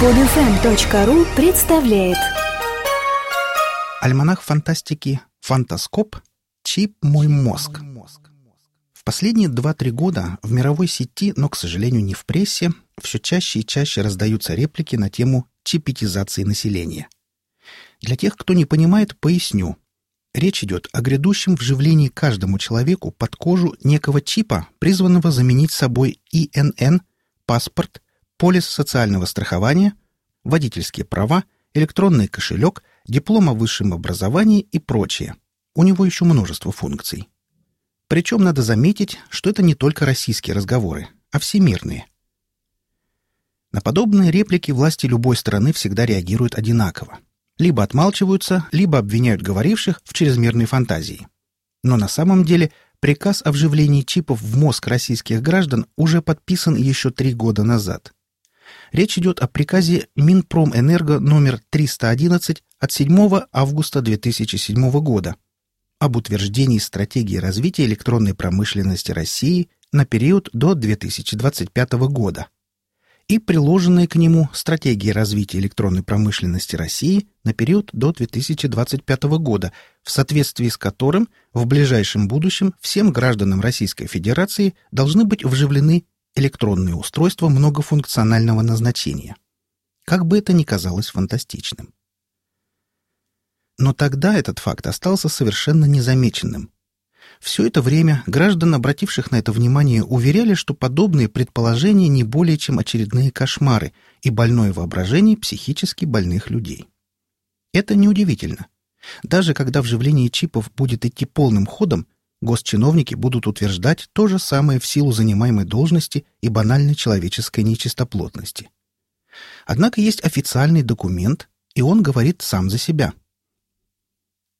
Подфм.ру представляет Альманах фантастики «Фантаскоп. Чип мой мозг». В последние 2-3 года в мировой сети, но, к сожалению, не в прессе, все чаще и чаще раздаются реплики на тему чипетизации населения. Для тех, кто не понимает, поясню. Речь идет о грядущем вживлении каждому человеку под кожу некого чипа, призванного заменить собой ИНН, паспорт, полис социального страхования, водительские права, электронный кошелек, диплом о высшем образовании и прочее. У него еще множество функций. Причем надо заметить, что это не только российские разговоры, а всемирные. На подобные реплики власти любой страны всегда реагируют одинаково. Либо отмалчиваются, либо обвиняют говоривших в чрезмерной фантазии. Но на самом деле приказ о вживлении чипов в мозг российских граждан уже подписан еще три года назад. Речь идет о приказе Минпромэнерго номер 311 от 7 августа 2007 года об утверждении стратегии развития электронной промышленности России на период до 2025 года и приложенной к нему стратегии развития электронной промышленности России на период до 2025 года, в соответствии с которым в ближайшем будущем всем гражданам Российской Федерации должны быть вживлены электронные устройства многофункционального назначения. Как бы это ни казалось фантастичным. Но тогда этот факт остался совершенно незамеченным. Все это время граждан, обративших на это внимание, уверяли, что подобные предположения не более чем очередные кошмары и больное воображение психически больных людей. Это неудивительно. Даже когда вживление чипов будет идти полным ходом, госчиновники будут утверждать то же самое в силу занимаемой должности и банальной человеческой нечистоплотности. Однако есть официальный документ, и он говорит сам за себя –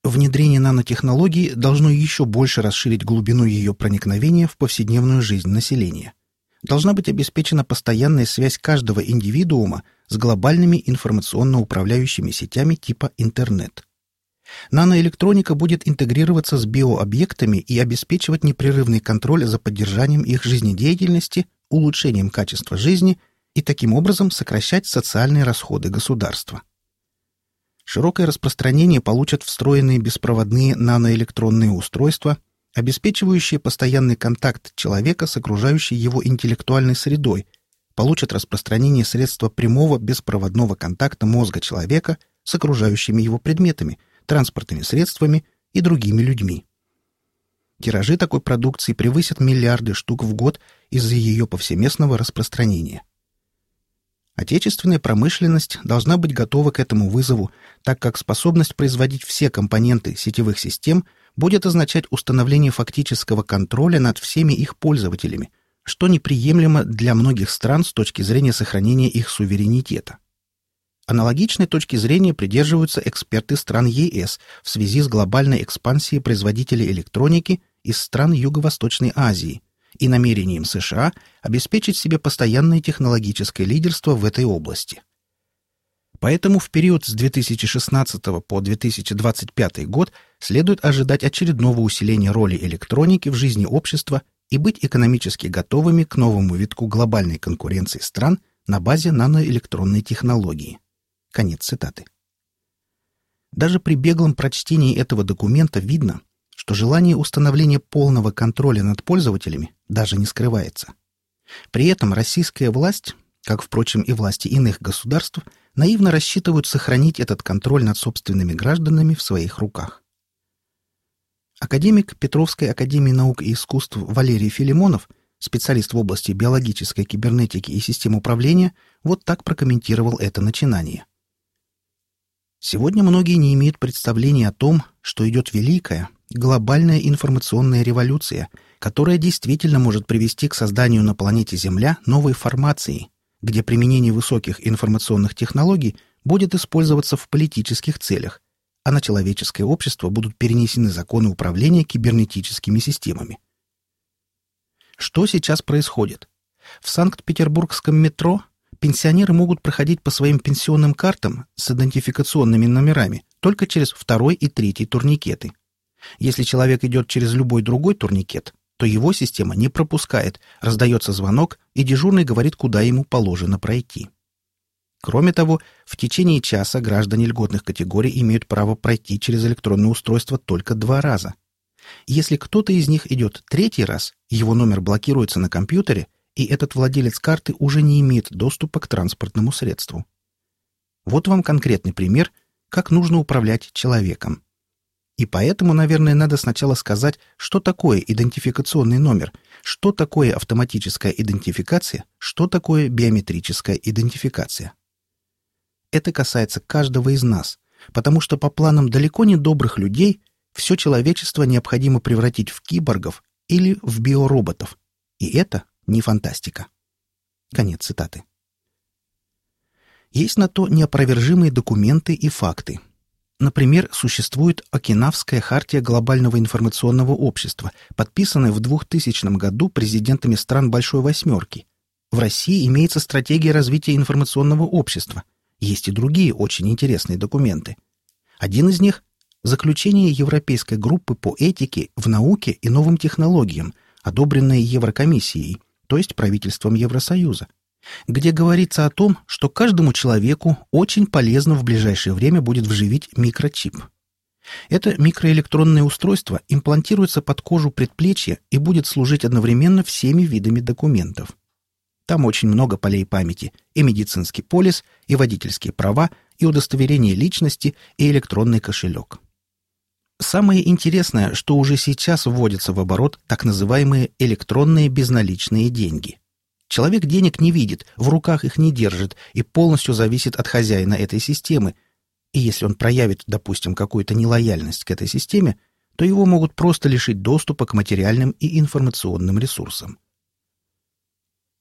Внедрение нанотехнологий должно еще больше расширить глубину ее проникновения в повседневную жизнь населения. Должна быть обеспечена постоянная связь каждого индивидуума с глобальными информационно-управляющими сетями типа интернет. Наноэлектроника будет интегрироваться с биообъектами и обеспечивать непрерывный контроль за поддержанием их жизнедеятельности, улучшением качества жизни и таким образом сокращать социальные расходы государства. Широкое распространение получат встроенные беспроводные наноэлектронные устройства, обеспечивающие постоянный контакт человека с окружающей его интеллектуальной средой, получат распространение средства прямого беспроводного контакта мозга человека с окружающими его предметами, транспортными средствами и другими людьми. Тиражи такой продукции превысят миллиарды штук в год из-за ее повсеместного распространения. Отечественная промышленность должна быть готова к этому вызову, так как способность производить все компоненты сетевых систем будет означать установление фактического контроля над всеми их пользователями, что неприемлемо для многих стран с точки зрения сохранения их суверенитета. Аналогичной точки зрения придерживаются эксперты стран ЕС в связи с глобальной экспансией производителей электроники из стран Юго-Восточной Азии – и намерением США обеспечить себе постоянное технологическое лидерство в этой области. Поэтому в период с 2016 по 2025 год следует ожидать очередного усиления роли электроники в жизни общества и быть экономически готовыми к новому витку глобальной конкуренции стран на базе наноэлектронной технологии. Конец цитаты. Даже при беглом прочтении этого документа видно, что желание установления полного контроля над пользователями даже не скрывается. При этом российская власть, как, впрочем, и власти иных государств, наивно рассчитывают сохранить этот контроль над собственными гражданами в своих руках. Академик Петровской академии наук и искусств Валерий Филимонов, специалист в области биологической кибернетики и систем управления, вот так прокомментировал это начинание. Сегодня многие не имеют представления о том, что идет великая, глобальная информационная революция, которая действительно может привести к созданию на планете Земля новой формации, где применение высоких информационных технологий будет использоваться в политических целях, а на человеческое общество будут перенесены законы управления кибернетическими системами. Что сейчас происходит? В Санкт-Петербургском метро пенсионеры могут проходить по своим пенсионным картам с идентификационными номерами только через второй и третий турникеты – если человек идет через любой другой турникет, то его система не пропускает, раздается звонок, и дежурный говорит, куда ему положено пройти. Кроме того, в течение часа граждане льготных категорий имеют право пройти через электронное устройство только два раза. Если кто-то из них идет третий раз, его номер блокируется на компьютере, и этот владелец карты уже не имеет доступа к транспортному средству. Вот вам конкретный пример, как нужно управлять человеком. И поэтому, наверное, надо сначала сказать, что такое идентификационный номер, что такое автоматическая идентификация, что такое биометрическая идентификация. Это касается каждого из нас, потому что по планам далеко не добрых людей все человечество необходимо превратить в киборгов или в биороботов. И это не фантастика. Конец цитаты. Есть на то неопровержимые документы и факты. Например, существует Окинавская хартия глобального информационного общества, подписанная в 2000 году президентами стран Большой Восьмерки. В России имеется стратегия развития информационного общества. Есть и другие очень интересные документы. Один из них – заключение Европейской группы по этике в науке и новым технологиям, одобренное Еврокомиссией, то есть правительством Евросоюза где говорится о том, что каждому человеку очень полезно в ближайшее время будет вживить микрочип. Это микроэлектронное устройство имплантируется под кожу предплечья и будет служить одновременно всеми видами документов. Там очень много полей памяти, и медицинский полис, и водительские права, и удостоверение личности, и электронный кошелек. Самое интересное, что уже сейчас вводятся в оборот так называемые электронные безналичные деньги – Человек денег не видит, в руках их не держит и полностью зависит от хозяина этой системы. И если он проявит, допустим, какую-то нелояльность к этой системе, то его могут просто лишить доступа к материальным и информационным ресурсам.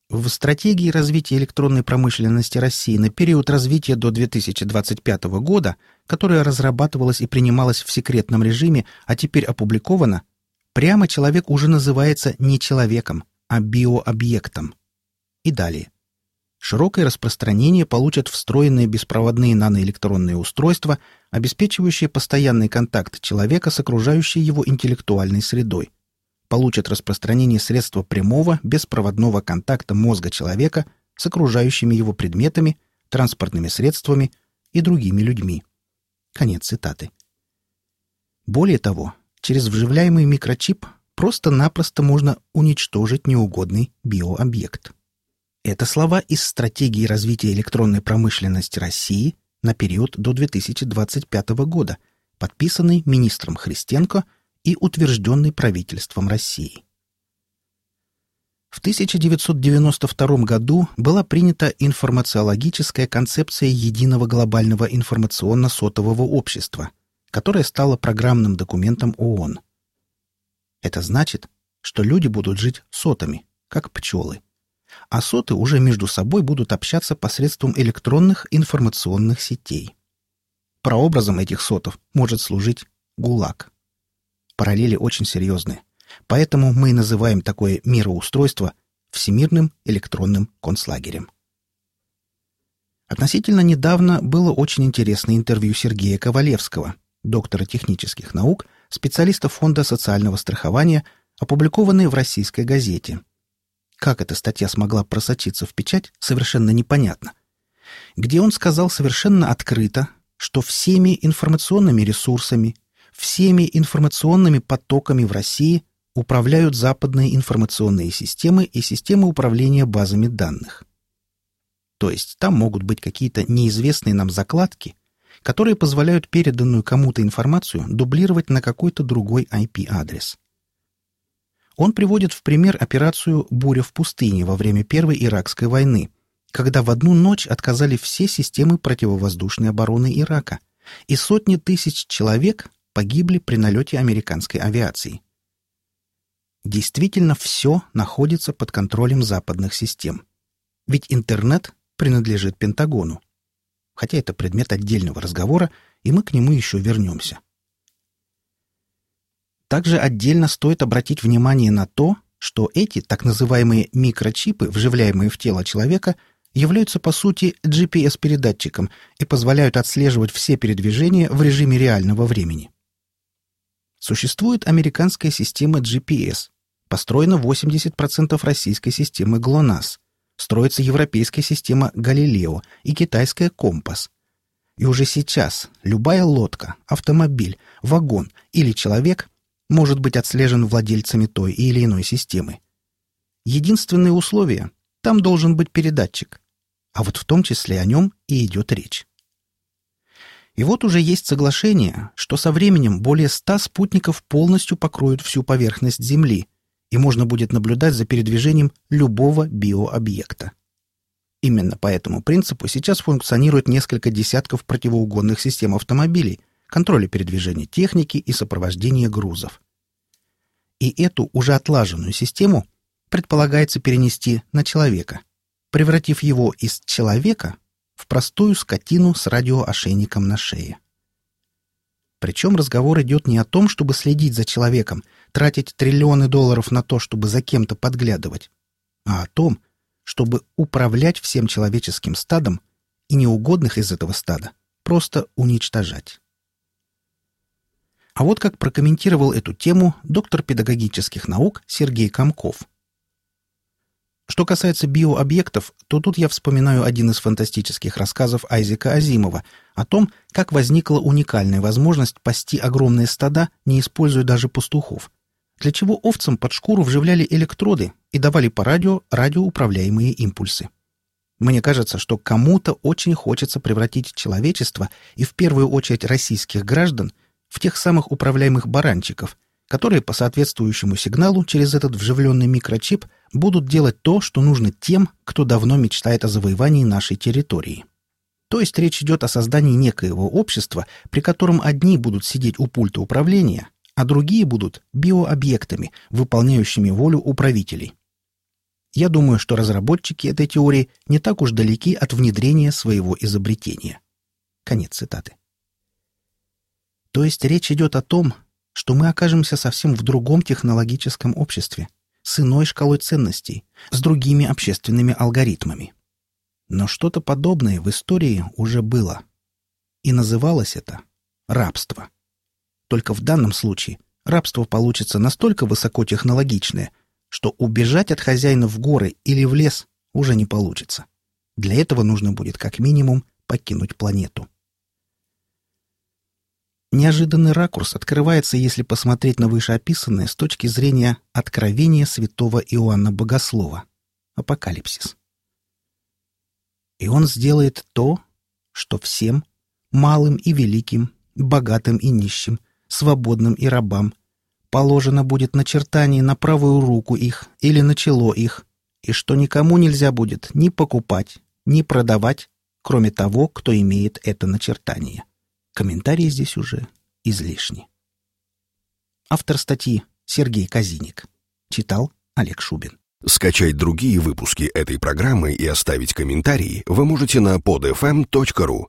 В стратегии развития электронной промышленности России на период развития до 2025 года, которая разрабатывалась и принималась в секретном режиме, а теперь опубликована, прямо человек уже называется не человеком, а биообъектом. И далее. Широкое распространение получат встроенные беспроводные наноэлектронные устройства, обеспечивающие постоянный контакт человека с окружающей его интеллектуальной средой. Получат распространение средства прямого, беспроводного контакта мозга человека с окружающими его предметами, транспортными средствами и другими людьми. Конец цитаты. Более того, через вживляемый микрочип просто-напросто можно уничтожить неугодный биообъект. Это слова из стратегии развития электронной промышленности России на период до 2025 года, подписанный министром Христенко и утвержденный правительством России. В 1992 году была принята информациологическая концепция единого глобального информационно-сотового общества, которая стала программным документом ООН. Это значит, что люди будут жить сотами, как пчелы а соты уже между собой будут общаться посредством электронных информационных сетей. Прообразом этих сотов может служить ГУЛАГ. Параллели очень серьезные, поэтому мы называем такое мироустройство Всемирным электронным концлагерем. Относительно недавно было очень интересное интервью Сергея Ковалевского, доктора технических наук, специалиста Фонда социального страхования, опубликованное в российской газете – как эта статья смогла просочиться в печать, совершенно непонятно. Где он сказал совершенно открыто, что всеми информационными ресурсами, всеми информационными потоками в России управляют западные информационные системы и системы управления базами данных. То есть там могут быть какие-то неизвестные нам закладки, которые позволяют переданную кому-то информацию дублировать на какой-то другой IP-адрес. Он приводит в пример операцию «Буря в пустыне» во время Первой Иракской войны, когда в одну ночь отказали все системы противовоздушной обороны Ирака, и сотни тысяч человек погибли при налете американской авиации. Действительно, все находится под контролем западных систем. Ведь интернет принадлежит Пентагону. Хотя это предмет отдельного разговора, и мы к нему еще вернемся. Также отдельно стоит обратить внимание на то, что эти так называемые микрочипы, вживляемые в тело человека, являются по сути GPS-передатчиком и позволяют отслеживать все передвижения в режиме реального времени. Существует американская система GPS, построена 80% российской системы GLONASS, строится европейская система Галилео и китайская Компас. И уже сейчас любая лодка, автомобиль, вагон или человек может быть отслежен владельцами той или иной системы. Единственное условие — там должен быть передатчик. А вот в том числе о нем и идет речь. И вот уже есть соглашение, что со временем более ста спутников полностью покроют всю поверхность Земли, и можно будет наблюдать за передвижением любого биообъекта. Именно по этому принципу сейчас функционирует несколько десятков противоугонных систем автомобилей, контроля передвижения техники и сопровождения грузов. И эту уже отлаженную систему предполагается перенести на человека, превратив его из человека в простую скотину с радиоошейником на шее. Причем разговор идет не о том, чтобы следить за человеком, тратить триллионы долларов на то, чтобы за кем-то подглядывать, а о том, чтобы управлять всем человеческим стадом и неугодных из этого стада просто уничтожать. А вот как прокомментировал эту тему доктор педагогических наук Сергей Комков – что касается биообъектов, то тут я вспоминаю один из фантастических рассказов Айзека Азимова о том, как возникла уникальная возможность пасти огромные стада, не используя даже пастухов, для чего овцам под шкуру вживляли электроды и давали по радио радиоуправляемые импульсы. Мне кажется, что кому-то очень хочется превратить человечество и в первую очередь российских граждан в тех самых управляемых баранчиков, которые по соответствующему сигналу через этот вживленный микрочип будут делать то, что нужно тем, кто давно мечтает о завоевании нашей территории. То есть речь идет о создании некоего общества, при котором одни будут сидеть у пульта управления, а другие будут биообъектами, выполняющими волю управителей. Я думаю, что разработчики этой теории не так уж далеки от внедрения своего изобретения. Конец цитаты. То есть речь идет о том, что мы окажемся совсем в другом технологическом обществе, с иной шкалой ценностей, с другими общественными алгоритмами. Но что-то подобное в истории уже было. И называлось это рабство. Только в данном случае рабство получится настолько высокотехнологичное, что убежать от хозяина в горы или в лес уже не получится. Для этого нужно будет как минимум покинуть планету. Неожиданный ракурс открывается, если посмотреть на вышеописанное с точки зрения откровения святого Иоанна Богослова. Апокалипсис. И он сделает то, что всем, малым и великим, богатым и нищим, свободным и рабам, положено будет начертание на правую руку их или на чело их, и что никому нельзя будет ни покупать, ни продавать, кроме того, кто имеет это начертание. Комментарии здесь уже излишни. Автор статьи Сергей Казиник. Читал Олег Шубин. Скачать другие выпуски этой программы и оставить комментарии вы можете на podfm.ru